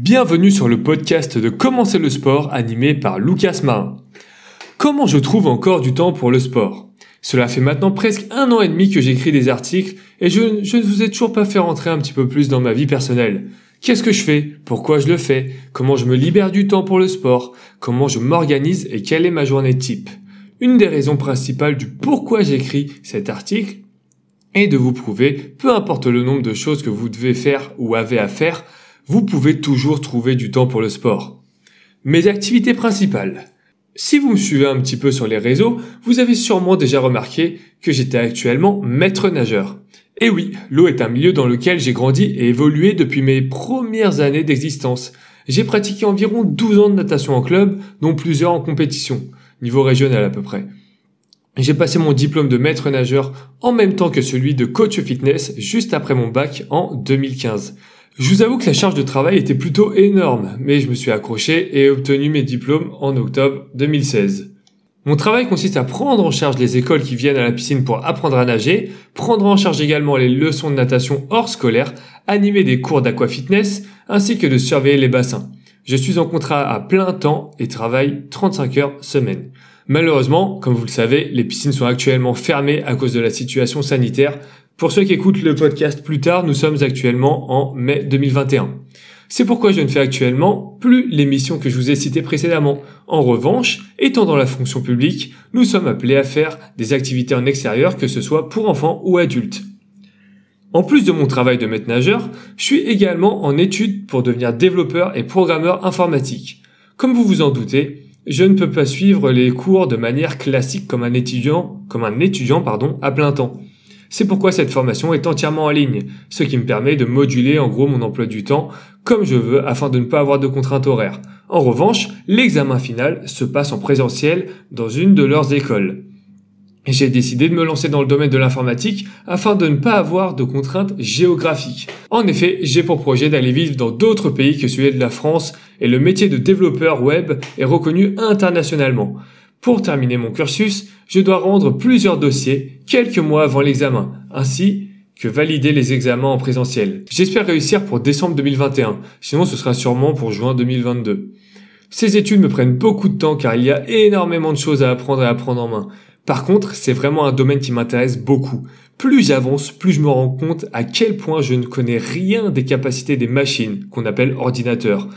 Bienvenue sur le podcast de Commencer le sport animé par Lucas Marin. Comment je trouve encore du temps pour le sport? Cela fait maintenant presque un an et demi que j'écris des articles et je, ne vous ai toujours pas fait rentrer un petit peu plus dans ma vie personnelle. Qu'est-ce que je fais? Pourquoi je le fais? Comment je me libère du temps pour le sport? Comment je m'organise et quelle est ma journée type? Une des raisons principales du pourquoi j'écris cet article est de vous prouver, peu importe le nombre de choses que vous devez faire ou avez à faire, vous pouvez toujours trouver du temps pour le sport. Mes activités principales. Si vous me suivez un petit peu sur les réseaux, vous avez sûrement déjà remarqué que j'étais actuellement maître nageur. Et oui, l'eau est un milieu dans lequel j'ai grandi et évolué depuis mes premières années d'existence. J'ai pratiqué environ 12 ans de natation en club, dont plusieurs en compétition, niveau régional à peu près. J'ai passé mon diplôme de maître nageur en même temps que celui de coach fitness juste après mon bac en 2015. Je vous avoue que la charge de travail était plutôt énorme, mais je me suis accroché et ai obtenu mes diplômes en octobre 2016. Mon travail consiste à prendre en charge les écoles qui viennent à la piscine pour apprendre à nager, prendre en charge également les leçons de natation hors scolaire, animer des cours d'aquafitness, ainsi que de surveiller les bassins. Je suis en contrat à plein temps et travaille 35 heures semaine. Malheureusement, comme vous le savez, les piscines sont actuellement fermées à cause de la situation sanitaire, pour ceux qui écoutent le podcast plus tard, nous sommes actuellement en mai 2021. C'est pourquoi je ne fais actuellement plus les missions que je vous ai citées précédemment. En revanche, étant dans la fonction publique, nous sommes appelés à faire des activités en extérieur, que ce soit pour enfants ou adultes. En plus de mon travail de maître nageur, je suis également en études pour devenir développeur et programmeur informatique. Comme vous vous en doutez, je ne peux pas suivre les cours de manière classique comme un étudiant, comme un étudiant, pardon, à plein temps. C'est pourquoi cette formation est entièrement en ligne, ce qui me permet de moduler en gros mon emploi du temps comme je veux afin de ne pas avoir de contraintes horaires. En revanche, l'examen final se passe en présentiel dans une de leurs écoles. J'ai décidé de me lancer dans le domaine de l'informatique afin de ne pas avoir de contraintes géographiques. En effet, j'ai pour projet d'aller vivre dans d'autres pays que celui de la France et le métier de développeur web est reconnu internationalement. Pour terminer mon cursus, je dois rendre plusieurs dossiers quelques mois avant l'examen, ainsi que valider les examens en présentiel. J'espère réussir pour décembre 2021, sinon ce sera sûrement pour juin 2022. Ces études me prennent beaucoup de temps car il y a énormément de choses à apprendre et à prendre en main. Par contre, c'est vraiment un domaine qui m'intéresse beaucoup. Plus j'avance, plus je me rends compte à quel point je ne connais rien des capacités des machines qu'on appelle ordinateurs,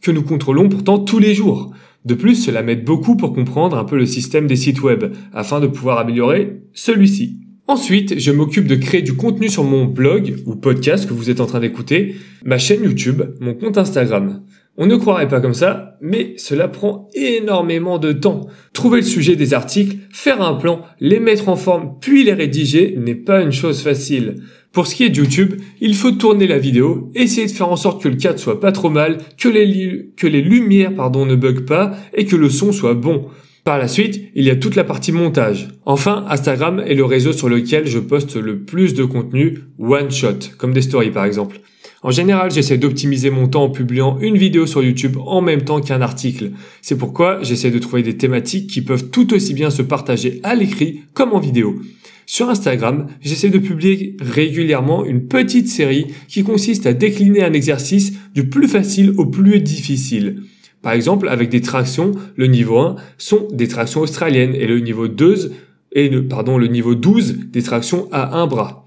que nous contrôlons pourtant tous les jours. De plus, cela m'aide beaucoup pour comprendre un peu le système des sites web, afin de pouvoir améliorer celui-ci. Ensuite, je m'occupe de créer du contenu sur mon blog ou podcast que vous êtes en train d'écouter, ma chaîne YouTube, mon compte Instagram. On ne croirait pas comme ça, mais cela prend énormément de temps. Trouver le sujet des articles, faire un plan, les mettre en forme, puis les rédiger n'est pas une chose facile. Pour ce qui est de YouTube, il faut tourner la vidéo, essayer de faire en sorte que le cadre soit pas trop mal, que les, lumières pardon, ne bug pas et que le son soit bon. Par la suite, il y a toute la partie montage. Enfin, Instagram est le réseau sur lequel je poste le plus de contenu one shot, comme des stories par exemple. En général, j'essaie d'optimiser mon temps en publiant une vidéo sur YouTube en même temps qu'un article. C'est pourquoi j'essaie de trouver des thématiques qui peuvent tout aussi bien se partager à l'écrit comme en vidéo. Sur Instagram, j'essaie de publier régulièrement une petite série qui consiste à décliner un exercice du plus facile au plus difficile. Par exemple, avec des tractions, le niveau 1 sont des tractions australiennes et le niveau 2 et le, pardon, le niveau 12 des tractions à un bras.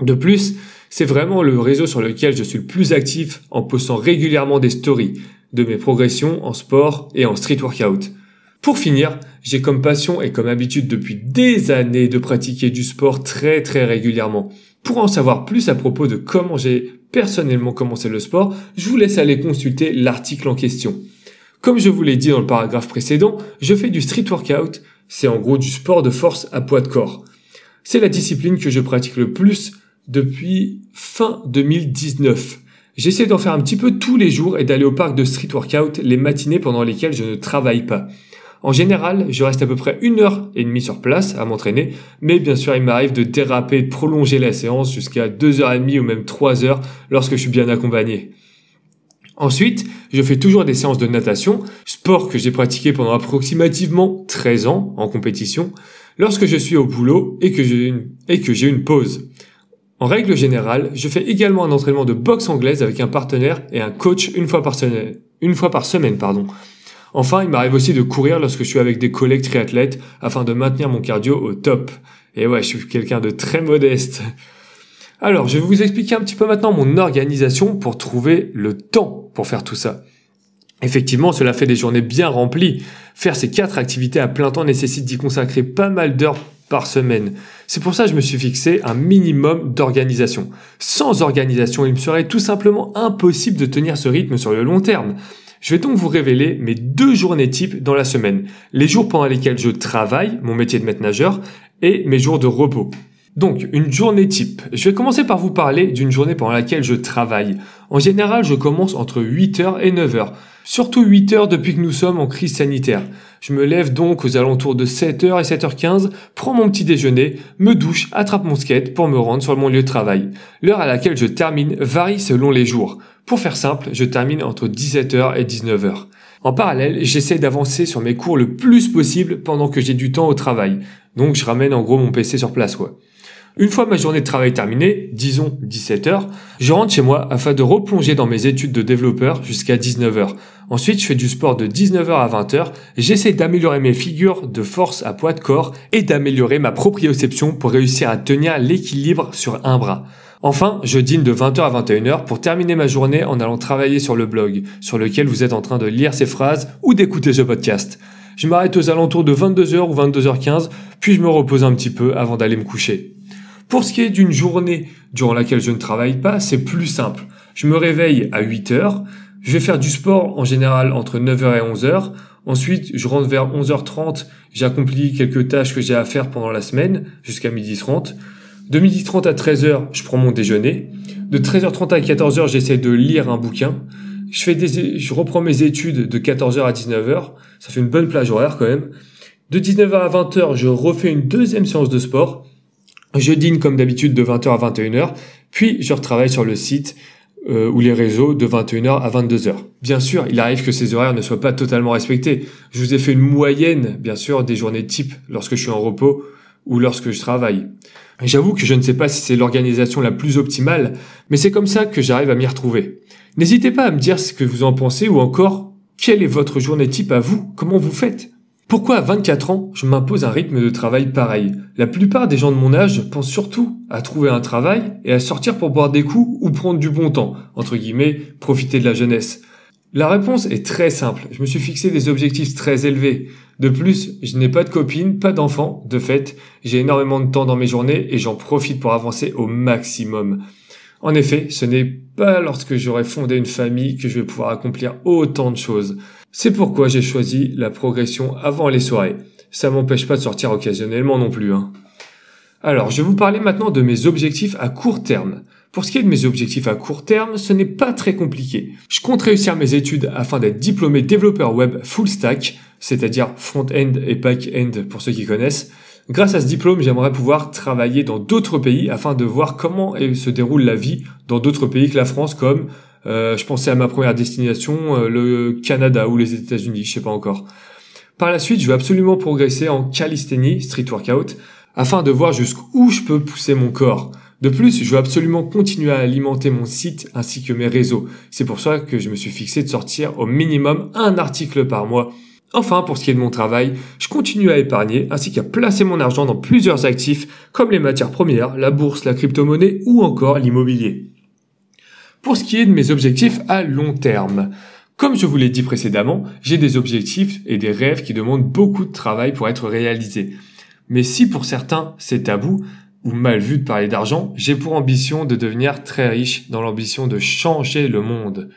De plus, c'est vraiment le réseau sur lequel je suis le plus actif en postant régulièrement des stories de mes progressions en sport et en street workout. Pour finir, j'ai comme passion et comme habitude depuis des années de pratiquer du sport très très régulièrement. Pour en savoir plus à propos de comment j'ai personnellement commencé le sport, je vous laisse aller consulter l'article en question. Comme je vous l'ai dit dans le paragraphe précédent, je fais du street workout, c'est en gros du sport de force à poids de corps. C'est la discipline que je pratique le plus depuis fin 2019. J'essaie d'en faire un petit peu tous les jours et d'aller au parc de street workout les matinées pendant lesquelles je ne travaille pas. En général, je reste à peu près une heure et demie sur place à m'entraîner, mais bien sûr, il m'arrive de déraper de prolonger la séance jusqu'à deux heures et demie ou même trois heures lorsque je suis bien accompagné. Ensuite, je fais toujours des séances de natation, sport que j'ai pratiqué pendant approximativement 13 ans en compétition, lorsque je suis au boulot et que j'ai une, et que j'ai une pause. En règle générale, je fais également un entraînement de boxe anglaise avec un partenaire et un coach une fois par semaine. Enfin, il m'arrive aussi de courir lorsque je suis avec des collègues triathlètes afin de maintenir mon cardio au top. Et ouais, je suis quelqu'un de très modeste. Alors, je vais vous expliquer un petit peu maintenant mon organisation pour trouver le temps pour faire tout ça. Effectivement, cela fait des journées bien remplies. Faire ces quatre activités à plein temps nécessite d'y consacrer pas mal d'heures par semaine. C'est pour ça que je me suis fixé un minimum d'organisation. Sans organisation, il me serait tout simplement impossible de tenir ce rythme sur le long terme. Je vais donc vous révéler mes deux journées types dans la semaine. Les jours pendant lesquels je travaille, mon métier de maître nageur, et mes jours de repos. Donc, une journée type. Je vais commencer par vous parler d'une journée pendant laquelle je travaille. En général, je commence entre 8h et 9h. Surtout 8h depuis que nous sommes en crise sanitaire. Je me lève donc aux alentours de 7h et 7h15, prends mon petit déjeuner, me douche, attrape mon skate pour me rendre sur mon lieu de travail. L'heure à laquelle je termine varie selon les jours. Pour faire simple, je termine entre 17h et 19h. En parallèle, j'essaie d'avancer sur mes cours le plus possible pendant que j'ai du temps au travail. Donc je ramène en gros mon PC sur place quoi. Une fois ma journée de travail terminée, disons 17h, je rentre chez moi afin de replonger dans mes études de développeur jusqu'à 19h. Ensuite, je fais du sport de 19h à 20h, j'essaie d'améliorer mes figures de force à poids de corps et d'améliorer ma proprioception pour réussir à tenir l'équilibre sur un bras. Enfin, je dîne de 20h à 21h pour terminer ma journée en allant travailler sur le blog, sur lequel vous êtes en train de lire ces phrases ou d'écouter ce podcast. Je m'arrête aux alentours de 22h ou 22h15, puis je me repose un petit peu avant d'aller me coucher. Pour ce qui est d'une journée durant laquelle je ne travaille pas, c'est plus simple. Je me réveille à 8 heures. Je vais faire du sport en général entre 9h et 11h. Ensuite, je rentre vers 11h30. J'accomplis quelques tâches que j'ai à faire pendant la semaine jusqu'à 12h30. De 12h30 à 13h, je prends mon déjeuner. De 13h30 à 14h, j'essaie de lire un bouquin. Je fais des, je reprends mes études de 14h à 19h. Ça fait une bonne plage horaire quand même. De 19h à 20h, je refais une deuxième séance de sport. Je dîne comme d'habitude de 20h à 21h, puis je retravaille sur le site euh, ou les réseaux de 21h à 22h. Bien sûr, il arrive que ces horaires ne soient pas totalement respectés. Je vous ai fait une moyenne, bien sûr, des journées type lorsque je suis en repos ou lorsque je travaille. J'avoue que je ne sais pas si c'est l'organisation la plus optimale, mais c'est comme ça que j'arrive à m'y retrouver. N'hésitez pas à me dire ce que vous en pensez ou encore quelle est votre journée type à vous, comment vous faites? Pourquoi à 24 ans, je m'impose un rythme de travail pareil? La plupart des gens de mon âge pensent surtout à trouver un travail et à sortir pour boire des coups ou prendre du bon temps, entre guillemets, profiter de la jeunesse. La réponse est très simple. Je me suis fixé des objectifs très élevés. De plus, je n'ai pas de copine, pas d'enfant. De fait, j'ai énormément de temps dans mes journées et j'en profite pour avancer au maximum. En effet, ce n'est pas lorsque j'aurai fondé une famille que je vais pouvoir accomplir autant de choses. C'est pourquoi j'ai choisi la progression avant les soirées. Ça m'empêche pas de sortir occasionnellement non plus. Hein. Alors, je vais vous parler maintenant de mes objectifs à court terme. Pour ce qui est de mes objectifs à court terme, ce n'est pas très compliqué. Je compte réussir mes études afin d'être diplômé développeur web full stack, c'est-à-dire front-end et back-end pour ceux qui connaissent. Grâce à ce diplôme, j'aimerais pouvoir travailler dans d'autres pays afin de voir comment se déroule la vie dans d'autres pays que la France comme euh, je pensais à ma première destination, euh, le Canada ou les États-Unis, je sais pas encore. Par la suite, je vais absolument progresser en calisthénie, street workout, afin de voir jusqu'où je peux pousser mon corps. De plus, je veux absolument continuer à alimenter mon site ainsi que mes réseaux. C'est pour ça que je me suis fixé de sortir au minimum un article par mois. Enfin, pour ce qui est de mon travail, je continue à épargner ainsi qu'à placer mon argent dans plusieurs actifs comme les matières premières, la bourse, la crypto-monnaie ou encore l'immobilier pour ce qui est de mes objectifs à long terme. Comme je vous l'ai dit précédemment, j'ai des objectifs et des rêves qui demandent beaucoup de travail pour être réalisés. Mais si pour certains c'est tabou ou mal vu de parler d'argent, j'ai pour ambition de devenir très riche dans l'ambition de changer le monde.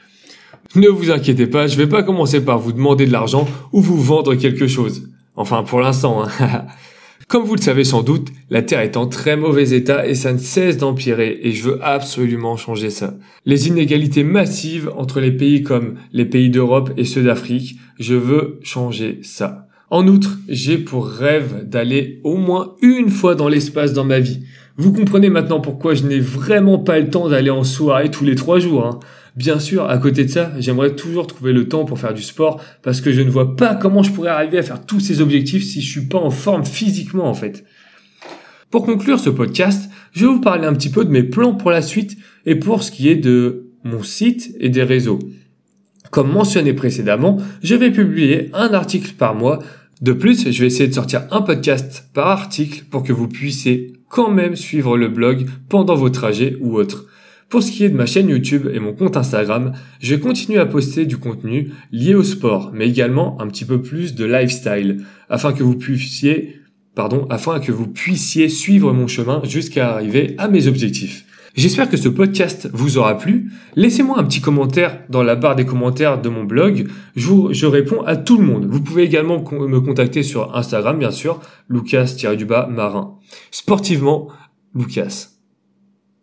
Ne vous inquiétez pas, je vais pas commencer par vous demander de l'argent ou vous vendre quelque chose. Enfin, pour l'instant. Hein. Comme vous le savez sans doute, la Terre est en très mauvais état et ça ne cesse d'empirer et je veux absolument changer ça. Les inégalités massives entre les pays comme les pays d'Europe et ceux d'Afrique, je veux changer ça. En outre, j'ai pour rêve d'aller au moins une fois dans l'espace dans ma vie. Vous comprenez maintenant pourquoi je n'ai vraiment pas le temps d'aller en soirée tous les trois jours. Hein. Bien sûr, à côté de ça, j'aimerais toujours trouver le temps pour faire du sport parce que je ne vois pas comment je pourrais arriver à faire tous ces objectifs si je suis pas en forme physiquement en fait. Pour conclure ce podcast, je vais vous parler un petit peu de mes plans pour la suite et pour ce qui est de mon site et des réseaux. Comme mentionné précédemment, je vais publier un article par mois. De plus, je vais essayer de sortir un podcast par article pour que vous puissiez quand même suivre le blog pendant vos trajets ou autres. Pour ce qui est de ma chaîne YouTube et mon compte Instagram, je vais continuer à poster du contenu lié au sport, mais également un petit peu plus de lifestyle, afin que vous puissiez, pardon, afin que vous puissiez suivre mon chemin jusqu'à arriver à mes objectifs. J'espère que ce podcast vous aura plu. Laissez-moi un petit commentaire dans la barre des commentaires de mon blog. Je, réponds à tout le monde. Vous pouvez également me contacter sur Instagram, bien sûr, lucas-marin. Sportivement, Lucas.